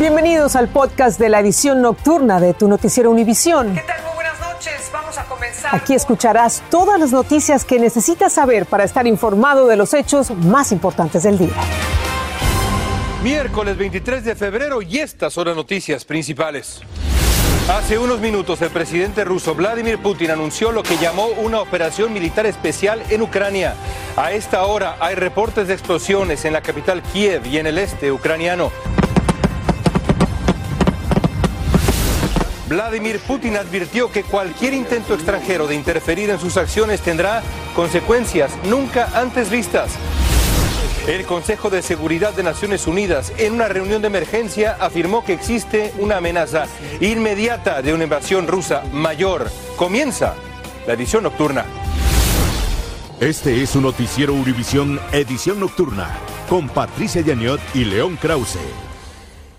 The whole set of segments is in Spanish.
Bienvenidos al podcast de la edición nocturna de tu noticiero Univisión. ¿Qué tal? Muy buenas noches. Vamos a comenzar. Aquí escucharás todas las noticias que necesitas saber para estar informado de los hechos más importantes del día. Miércoles 23 de febrero y estas son las noticias principales. Hace unos minutos el presidente ruso Vladimir Putin anunció lo que llamó una operación militar especial en Ucrania. A esta hora hay reportes de explosiones en la capital Kiev y en el este ucraniano. Vladimir Putin advirtió que cualquier intento extranjero de interferir en sus acciones tendrá consecuencias nunca antes vistas. El Consejo de Seguridad de Naciones Unidas en una reunión de emergencia afirmó que existe una amenaza inmediata de una invasión rusa mayor. Comienza la edición nocturna. Este es un noticiero Univisión Edición Nocturna con Patricia Yaniot y León Krause.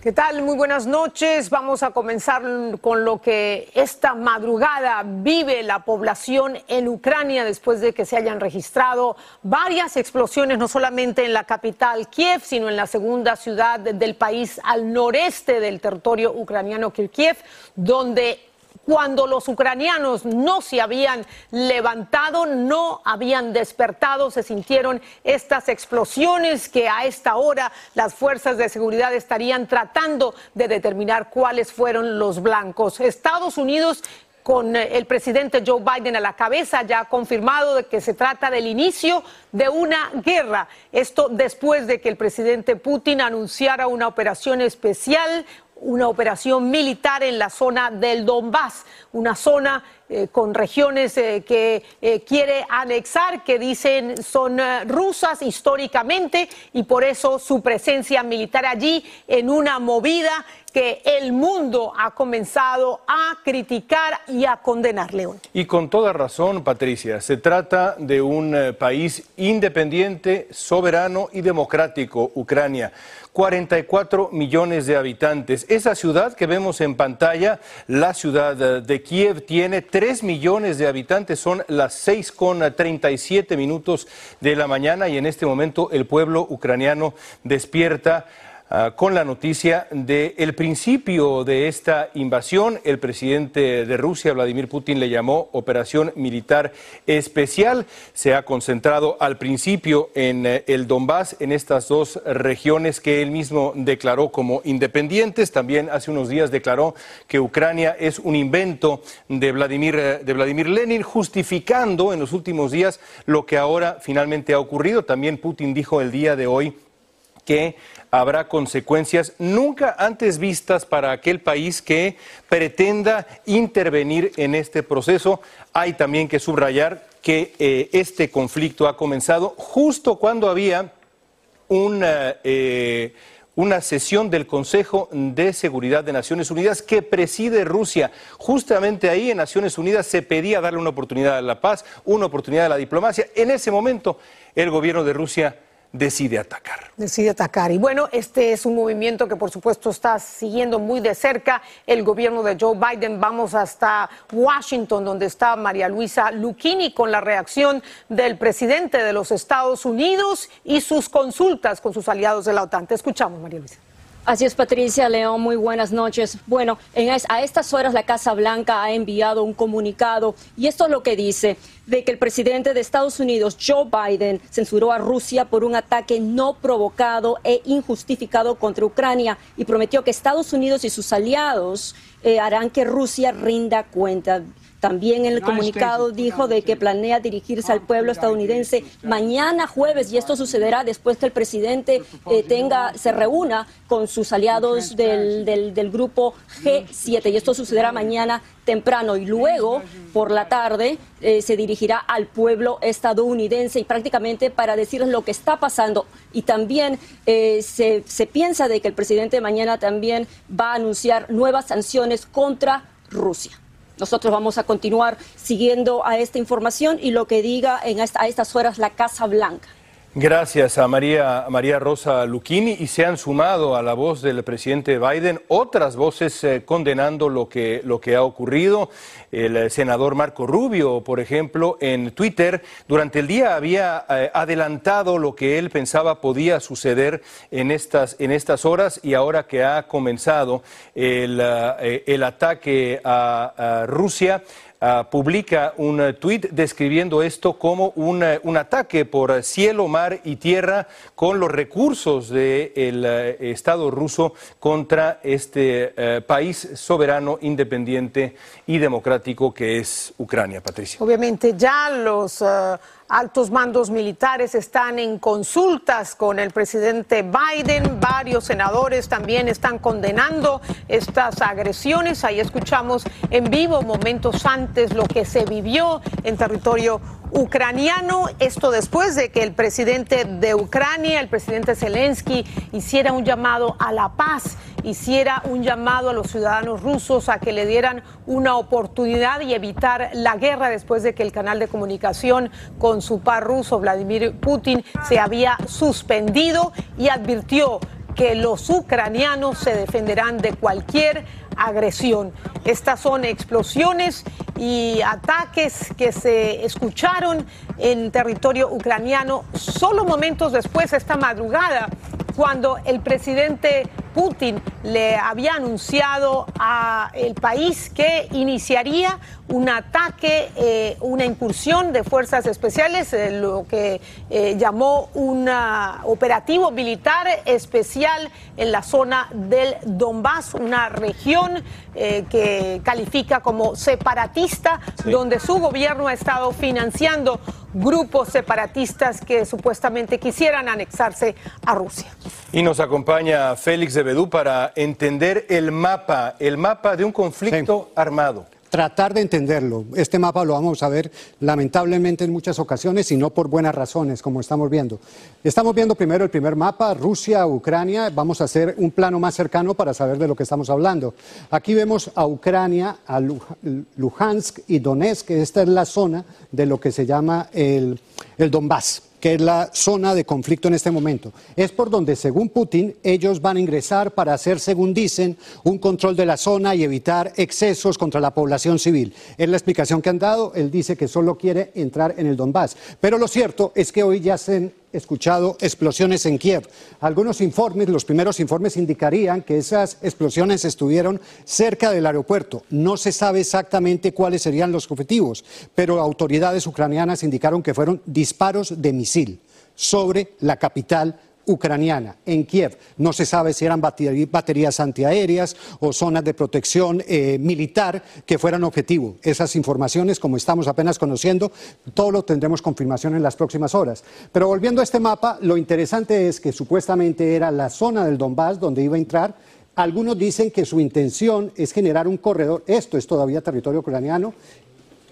¿Qué tal? Muy buenas noches. Vamos a comenzar con lo que esta madrugada vive la población en Ucrania después de que se hayan registrado varias explosiones, no solamente en la capital Kiev, sino en la segunda ciudad del país al noreste del territorio ucraniano Kiev, donde cuando los ucranianos no se habían levantado, no habían despertado, se sintieron estas explosiones que a esta hora las fuerzas de seguridad estarían tratando de determinar cuáles fueron los blancos. Estados Unidos con el presidente Joe Biden a la cabeza, ya ha confirmado de que se trata del inicio de una guerra. Esto después de que el presidente Putin anunciara una operación especial, una operación militar en la zona del Donbass, una zona eh, con regiones eh, que eh, quiere anexar, que dicen son rusas históricamente y por eso su presencia militar allí en una movida que el mundo ha comenzado a criticar y a condenar, León. Y con toda razón, Patricia, se trata de un país independiente, soberano y democrático, Ucrania. 44 millones de habitantes. Esa ciudad que vemos en pantalla, la ciudad de Kiev, tiene 3 millones de habitantes. Son las 6 con 37 minutos de la mañana y en este momento el pueblo ucraniano despierta Ah, con la noticia del el principio de esta invasión. El presidente de Rusia, Vladimir Putin, le llamó operación militar especial. Se ha concentrado al principio en eh, el Donbass, en estas dos regiones que él mismo declaró como independientes. También hace unos días declaró que Ucrania es un invento de Vladimir, eh, de Vladimir Lenin, justificando en los últimos días lo que ahora finalmente ha ocurrido. También Putin dijo el día de hoy que habrá consecuencias nunca antes vistas para aquel país que pretenda intervenir en este proceso. Hay también que subrayar que eh, este conflicto ha comenzado justo cuando había una, eh, una sesión del Consejo de Seguridad de Naciones Unidas que preside Rusia. Justamente ahí en Naciones Unidas se pedía darle una oportunidad a la paz, una oportunidad a la diplomacia. En ese momento el gobierno de Rusia decide atacar. Decide atacar. Y bueno, este es un movimiento que por supuesto está siguiendo muy de cerca el gobierno de Joe Biden. Vamos hasta Washington, donde está María Luisa Lucchini con la reacción del presidente de los Estados Unidos y sus consultas con sus aliados de la OTAN. Te escuchamos, María Luisa. Así es, Patricia León, muy buenas noches. Bueno, a estas horas la Casa Blanca ha enviado un comunicado y esto es lo que dice, de que el presidente de Estados Unidos, Joe Biden, censuró a Rusia por un ataque no provocado e injustificado contra Ucrania y prometió que Estados Unidos y sus aliados eh, harán que Rusia rinda cuenta. También en el comunicado dijo de que planea dirigirse al pueblo estadounidense mañana jueves y esto sucederá después que el presidente eh, tenga se reúna con sus aliados del, del, grupo G7 y esto sucederá mañana temprano y luego por la tarde eh, se dirigirá al pueblo estadounidense y prácticamente para decirles lo que está pasando. Y también eh, se, se piensa de que el presidente mañana también va a anunciar nuevas sanciones contra Rusia. Nosotros vamos a continuar siguiendo a esta información y lo que diga en a estas horas la Casa Blanca. Gracias a María, María Rosa Lucchini y se han sumado a la voz del presidente Biden otras voces eh, condenando lo que, lo que ha ocurrido. El eh, senador Marco Rubio, por ejemplo, en Twitter durante el día había eh, adelantado lo que él pensaba podía suceder en estas, en estas horas y ahora que ha comenzado el, el ataque a Rusia, Ah, publica un eh, tuit describiendo esto como un, eh, un, ataque por cielo, mar y tierra con los recursos del eh, Estado ruso contra este país soberano, independiente y democrático que es Ucrania, Patricia. Obviamente ya los altos mandos militares están en consultas con el presidente Biden. Varios senadores también están condenando estas agresiones. Ahí escuchamos en vivo momentos antes lo que se vivió en territorio ucraniano. Esto después de que el presidente de Ucrania, el presidente Zelensky, hiciera un llamado a la paz, hiciera un llamado a los ciudadanos rusos a que le dieran una oportunidad y evitar la guerra después de que el canal de comunicación con su par ruso, Vladimir Putin, se había suspendido y advirtió que los ucranianos se defenderán de cualquier agresión. Estas son explosiones y ataques que se escucharon en territorio ucraniano solo momentos después, esta madrugada, cuando el presidente Putin le había anunciado al país que iniciaría un ataque, eh, una incursión de fuerzas especiales, eh, lo que eh, llamó un operativo militar especial en la zona del Donbass, una región que califica como separatista, donde su gobierno ha estado financiando grupos separatistas que supuestamente quisieran anexarse a Rusia. Y nos acompaña Félix de Bedú para entender el mapa, el mapa de un conflicto armado tratar de entenderlo. Este mapa lo vamos a ver lamentablemente en muchas ocasiones y no por buenas razones, como estamos viendo. Estamos viendo primero el primer mapa, Rusia, Ucrania. Vamos a hacer un plano más cercano para saber de lo que estamos hablando. Aquí vemos a Ucrania, a Luhansk y Donetsk, esta es la zona de lo que se llama el, el Donbass que es la zona de conflicto en este momento. Es por donde, según Putin, ellos van a ingresar para hacer, según dicen, un control de la zona y evitar excesos contra la población civil. Es la explicación que han dado. Él dice que solo quiere entrar en el Donbass. Pero lo cierto es que hoy ya se escuchado explosiones en Kiev. Algunos informes, los primeros informes indicarían que esas explosiones estuvieron cerca del aeropuerto. No se sabe exactamente cuáles serían los objetivos, pero autoridades ucranianas indicaron que fueron disparos de misil sobre la capital ucraniana en Kiev. No se sabe si eran baterías antiaéreas o zonas de protección eh, militar que fueran objetivo. Esas informaciones, como estamos apenas conociendo, todo lo tendremos confirmación en las próximas horas. Pero volviendo a este mapa, lo interesante es que supuestamente era la zona del Donbass donde iba a entrar. Algunos dicen que su intención es generar un corredor, esto es todavía territorio ucraniano,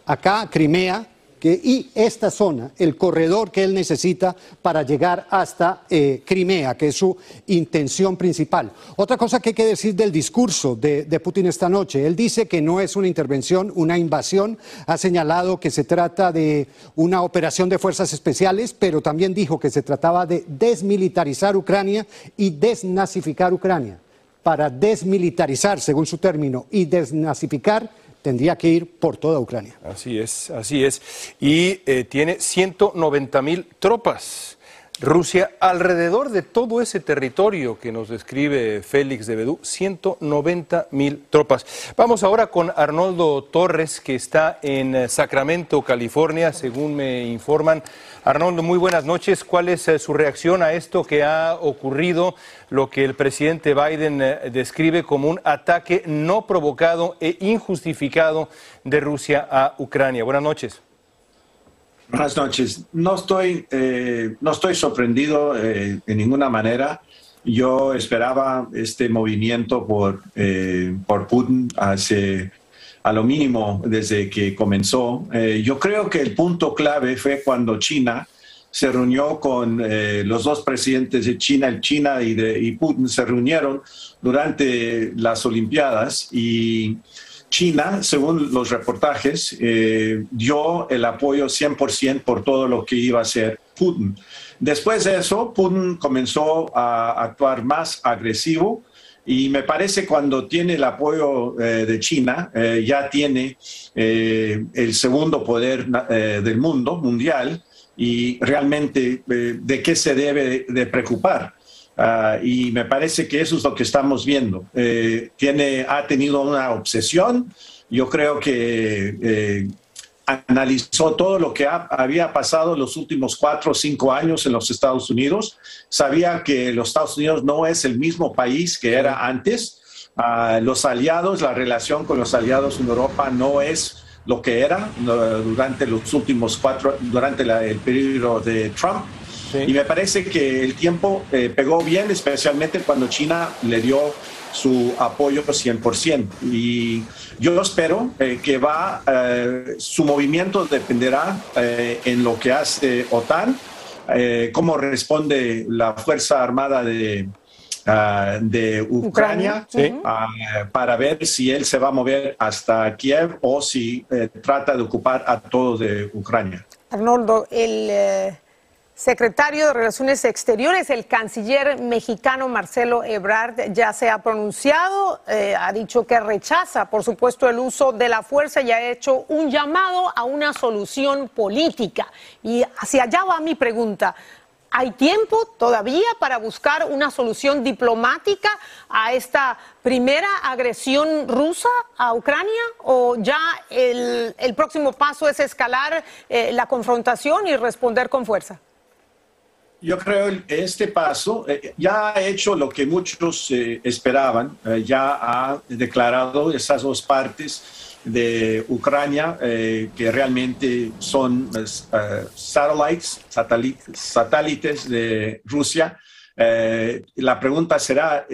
acá Crimea, y esta zona, el corredor que él necesita para llegar hasta eh, Crimea, que es su intención principal. Otra cosa que hay que decir del discurso de, de, Putin esta noche, él dice que no es una intervención, una invasión, ha señalado que se trata de una operación de fuerzas especiales, pero también dijo que se trataba de desmilitarizar Ucrania y desnazificar Ucrania. Para desmilitarizar, según su término, y desnazificar tendría que ir por toda Ucrania. Así es, así es. Y eh, tiene 190 mil tropas. Rusia alrededor de todo ese territorio que nos describe Félix de Bedú, 190 mil tropas. Vamos ahora con Arnoldo Torres, que está en eh, Sacramento, California, según me informan. Arnoldo, muy buenas noches. ¿Cuál es eh, su reacción a esto que ha ocurrido, lo que el presidente Biden eh, describe como un ataque no provocado e injustificado de Rusia a Ucrania? Buenas noches. Buenas noches. No estoy, eh, no estoy sorprendido eh, en ninguna manera. Yo esperaba este movimiento por, eh, por Putin hace a lo mínimo desde que comenzó. yo creo que el punto clave fue cuando China se reunió con los dos presidentes de China, el China y, de, y Putin, se reunieron durante las Olimpiadas y China, según los reportajes, eh, dio el apoyo 100% por todo lo que iba a hacer Putin. Después de eso, Putin comenzó a actuar más agresivo y me parece cuando tiene el apoyo eh, de China, eh, ya tiene el segundo poder del mundo, mundial, y realmente de qué se debe de preocupar. Ah, y me parece que eso es lo que estamos viendo. tiene, ha tenido una obsesión. Yo creo que analizó todo lo que había pasado los últimos cuatro o cinco años en los Estados Unidos. Sabía que los Estados Unidos no es el mismo país que era antes. Ah, los aliados, la relación con los aliados en Europa no es lo que era durante los últimos cuatro, durante el periodo de Trump. Y me parece que el tiempo eh, pegó bien, especialmente cuando China le dio su apoyo 100%. Y yo espero eh, que va, eh, su movimiento dependerá eh, en lo que hace OTAN, cómo responde la Fuerza Armada de, ah, de Ucrania, ah, para ver si él se va a mover hasta Kiev o si trata de ocupar a todo de Ucrania. Arnoldo, el secretario de Relaciones Exteriores, el canciller mexicano Marcelo Ebrard, ya se ha pronunciado, eh, ha dicho que rechaza, por supuesto, el uso de la fuerza y ha hecho un llamado a una solución política. Y hacia allá va mi pregunta. ¿Hay tiempo todavía para buscar una solución diplomática a esta primera agresión rusa a Ucrania? ¿O ya el, próximo paso es escalar eh, la confrontación y responder con fuerza? Yo creo que este paso eh, ya ha hecho lo que muchos eh, esperaban, eh, ya ha declarado esas dos partes de Ucrania que realmente son satellites, satélites de Rusia. la pregunta será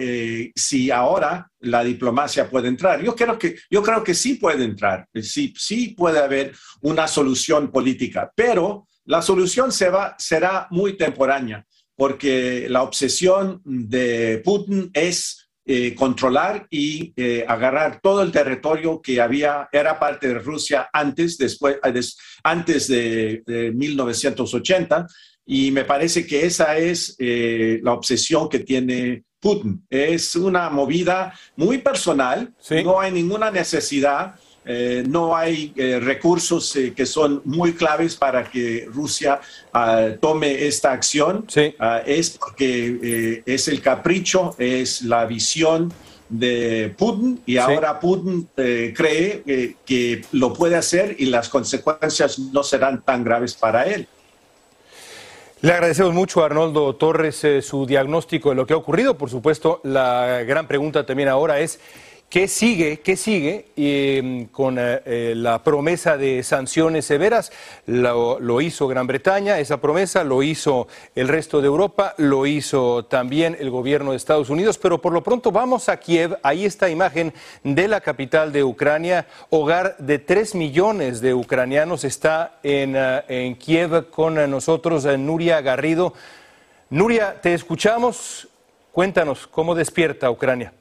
si ahora la diplomacia puede entrar. Yo creo que, yo creo que sí puede entrar, sí, sí puede haber una solución política, pero la solución se va, será muy temporánea, porque la obsesión de Putin es eh, controlar y eh, agarrar todo el territorio que había, era parte de Rusia antes, después, eh, antes de, 1980. Y me parece que esa es la obsesión que tiene Putin. Es una movida muy personal, no hay ninguna necesidad eh, no hay eh, recursos eh, que son muy claves para que Rusia ah, tome esta acción. Ah, es porque es el capricho, es la visión de Putin y ahora Putin cree que lo puede hacer y las consecuencias no serán tan graves para él. Le agradecemos mucho a Arnoldo Torres su diagnóstico de lo que ha ocurrido. Por supuesto, la gran pregunta también ahora es ¿Qué sigue? ¿Qué sigue em, con eh, eh, la promesa de sanciones severas? Lo, hizo Gran Bretaña, esa promesa lo hizo el resto de Europa, lo hizo también el gobierno de Estados Unidos, pero por lo pronto vamos a Kiev, ahí está imagen de la capital de Ucrania, hogar de tres millones de ucranianos, está en, eh, en Kiev con nosotros Nuria Garrido. Nuria, te escuchamos, cuéntanos cómo despierta Ucrania.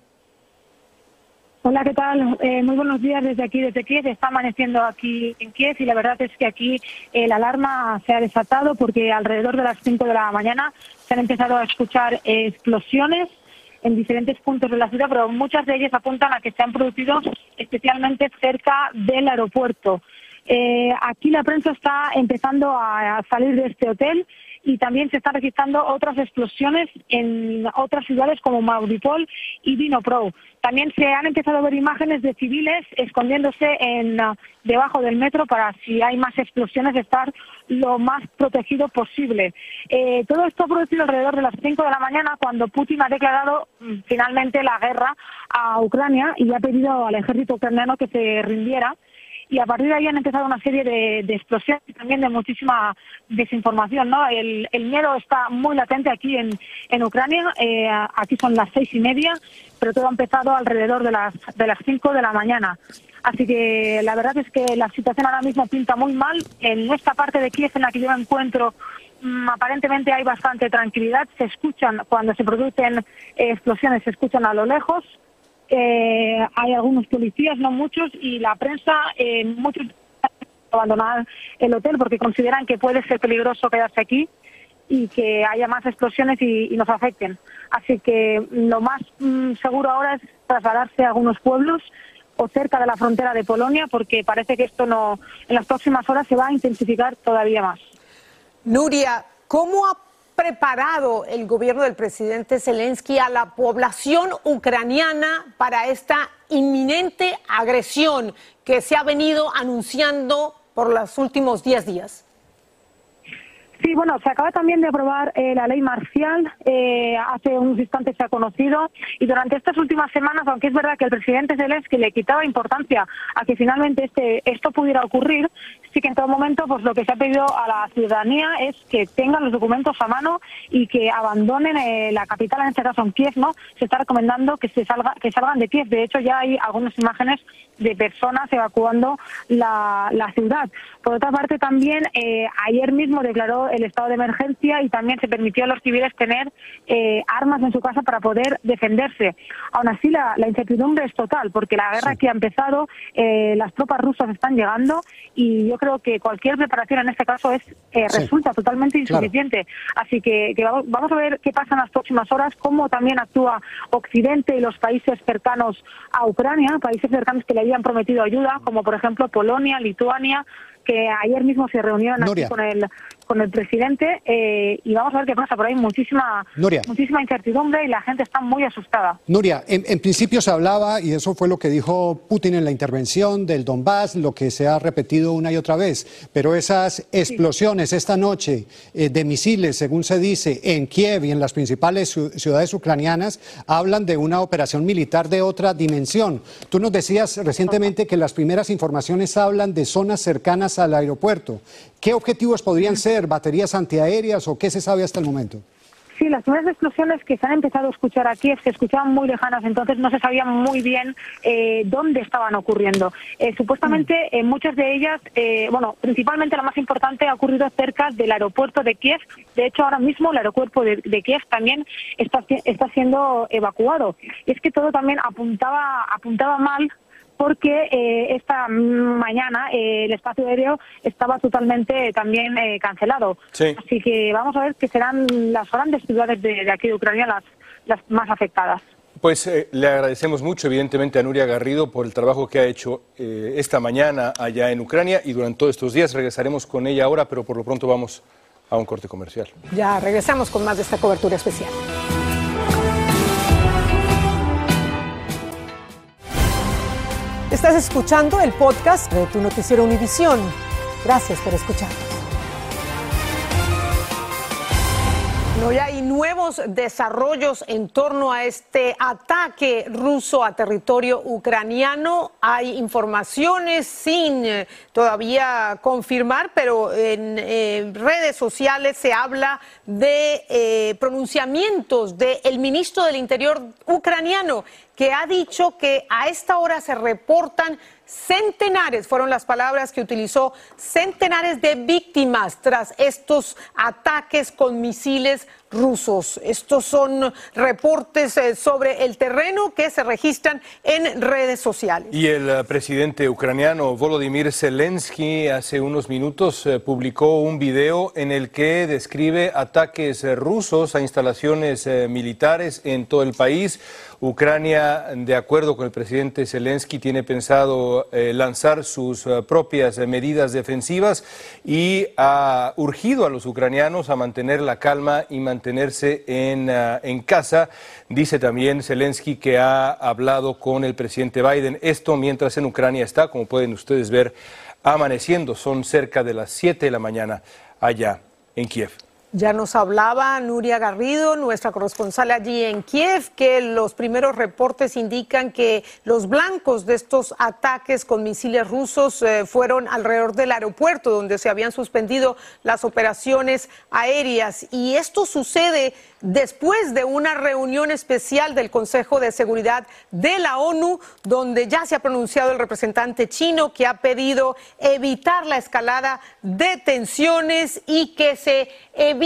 Hola, ¿qué tal? Eh, muy buenos días desde aquí, desde Kiev. Está amaneciendo aquí en Kiev y la verdad es que aquí eh, la alarma se ha desatado porque alrededor de las 5 de la mañana se han empezado a escuchar explosiones en diferentes puntos de la ciudad, pero muchas de ellas apuntan a que se han producido especialmente cerca del aeropuerto. Eh, aquí la prensa está empezando a salir de este hotel y también se están registrando otras explosiones en otras ciudades como Mauripol y Vinopro. También se han empezado a ver imágenes de civiles escondiéndose en, uh, debajo del metro para, si hay más explosiones, estar lo más protegido posible. Eh, todo esto ha producido alrededor de las 5 de la mañana cuando Putin ha declarado mm, finalmente la guerra a Ucrania y ha pedido al ejército ucraniano que se rindiera y a partir de ahí han empezado una serie de, explosiones y también de muchísima desinformación. ¿no? El, miedo está muy latente aquí en, en Ucrania, eh, aquí son las seis y media, pero todo ha empezado alrededor de las, de las cinco de la mañana. Así que la verdad es que la situación ahora mismo pinta muy mal. En esta parte de Kiev en la que yo me encuentro, mm, aparentemente hay bastante tranquilidad. Se escuchan, cuando se producen explosiones, se escuchan a lo lejos. Eh, hay algunos policías, no muchos, y la prensa, eh, muchos abandonar el hotel porque consideran que puede ser peligroso quedarse aquí. y que haya más explosiones y, nos afecten. Así que lo más mm, seguro ahora es trasladarse a algunos pueblos o cerca de la frontera de Polonia, porque parece que esto no, en las próximas horas se va a intensificar todavía más. Nuria, ¿cómo ha preparado el gobierno del presidente Zelensky a la población ucraniana para esta inminente agresión que se ha venido anunciando por los últimos 10 días? Sí, bueno, se acaba también de aprobar eh, la ley marcial, eh, hace unos instantes se ha conocido, y durante estas últimas semanas, aunque es verdad que el presidente Zelensky le quitaba importancia a que finalmente este, esto pudiera ocurrir, sí que en todo momento pues lo que se ha pedido a la ciudadanía es que tengan los documentos a mano y que abandonen eh, la capital, en este caso en Kiev, ¿no? Se está recomendando que se salga, que salgan de Kiev. De hecho, ya hay algunas imágenes de personas evacuando la, la ciudad. Por otra parte, también ayer mismo declaró el estado de emergencia y también se permitió a los civiles tener eh, armas en su casa para poder defenderse. Aún así, la, incertidumbre es total, porque la guerra que ha empezado, eh, las tropas rusas están llegando y yo creo que cualquier preparación en este caso es eh, resulta totalmente insuficiente. Así que, vamos, a ver qué pasa en las próximas horas, cómo también actúa Occidente y los países cercanos a Ucrania, países cercanos que le habían prometido ayuda, como por ejemplo Polonia, Lituania, que ayer mismo se reunieron aquí con el con el presidente eh, y vamos a ver qué pasa. Pero hay muchísima, muchísima incertidumbre y la gente está muy asustada. Nuria, en, principio se hablaba, y eso fue lo que dijo Putin en la intervención del Donbass, lo que se ha repetido una y otra vez, pero esas explosiones esta noche eh, de misiles, según se dice, en Kiev y en las principales ciudades ucranianas, hablan de una operación militar de otra dimensión. Tú nos decías recientemente que las primeras informaciones hablan de zonas cercanas al aeropuerto. ¿Qué objetivos podrían ser? ¿Baterías antiaéreas o qué se sabe hasta el momento? Sí, las primeras explosiones que se han empezado a escuchar aquí se escuchaban muy lejanas, entonces no se sabía muy bien eh, dónde estaban ocurriendo. Eh, supuestamente mm. muchas de ellas, eh, bueno, principalmente la más importante ha ocurrido cerca del aeropuerto de Kiev. De hecho, ahora mismo el aeropuerto de, de Kiev también está, está siendo evacuado. Y es que todo también apuntaba, apuntaba mal porque eh, esta mañana eh, el espacio aéreo estaba totalmente también eh, cancelado. Así que vamos a ver que serán las grandes ciudades de, aquí de Ucrania las, las más afectadas. Pues le agradecemos mucho, evidentemente, a Nuria Garrido por el trabajo que ha hecho esta mañana allá en Ucrania y durante todos estos días. Regresaremos con ella ahora, pero por lo pronto vamos a un corte comercial. Ya regresamos con más de esta cobertura especial. Estás escuchando el podcast de tu noticiero Univisión. Gracias por escucharnos. No, ya hay nuevos desarrollos en torno a este ataque ruso a territorio ucraniano. Hay informaciones sin eh, todavía confirmar, pero en eh, redes sociales se habla de eh, pronunciamientos del ministro del Interior ucraniano que ha dicho que a esta hora se reportan centenares, fueron las palabras que utilizó, centenares de víctimas tras estos ataques con misiles rusos. Estos son reportes eh, sobre el terreno que se registran en redes sociales. Y el eh, presidente ucraniano Volodymyr Zelensky hace unos minutos eh, publicó un video en el que describe ataques rusos a instalaciones militares en todo el país. Ucrania, de acuerdo con el presidente Zelensky, tiene pensado lanzar sus propias medidas defensivas y ha urgido a los ucranianos a mantener la calma y mantener tenerse en, en casa. Dice también Zelensky que ha hablado con el presidente Biden. Esto mientras en Ucrania está, como pueden ustedes ver, amaneciendo. Son cerca de las 7 de la mañana allá en Kiev. Ya nos hablaba Nuria Garrido, nuestra corresponsal allí en Kiev, que los primeros reportes indican que los blancos de estos ataques con misiles rusos eh, fueron alrededor del aeropuerto donde se habían suspendido las operaciones aéreas. Y esto sucede después de una reunión especial del Consejo de Seguridad de la ONU, donde ya se ha pronunciado el representante chino que ha pedido evitar la escalada de tensiones y que se evite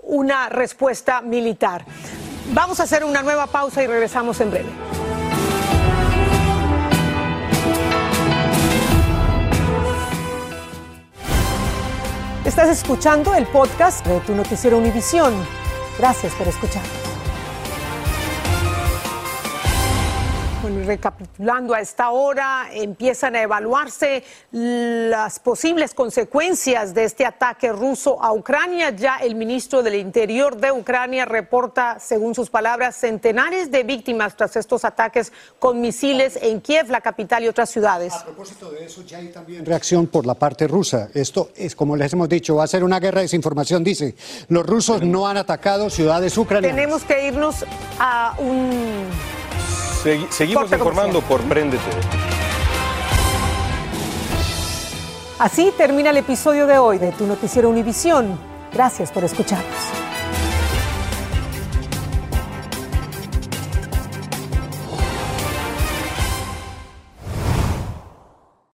una respuesta militar. Vamos a hacer una nueva pausa y regresamos en breve. Estás escuchando el podcast de tu noticiero Univisión. Gracias por escuchar. Recapitulando a esta hora, empiezan a evaluarse las posibles consecuencias de este ataque ruso a Ucrania. Ya el ministro del Interior de Ucrania reporta, según sus palabras, centenares de víctimas tras estos ataques con misiles en Kiev, la capital y otras ciudades. A propósito de eso, ya hay también reacción por la parte rusa. Esto es, como les hemos dicho, va a ser una guerra de desinformación, dice. Los rusos no han atacado ciudades ucranianas. Tenemos que irnos a un seguimos informando por Prendete. Así termina el episodio de hoy de Tu Noticiero Univisión. Gracias por escucharnos.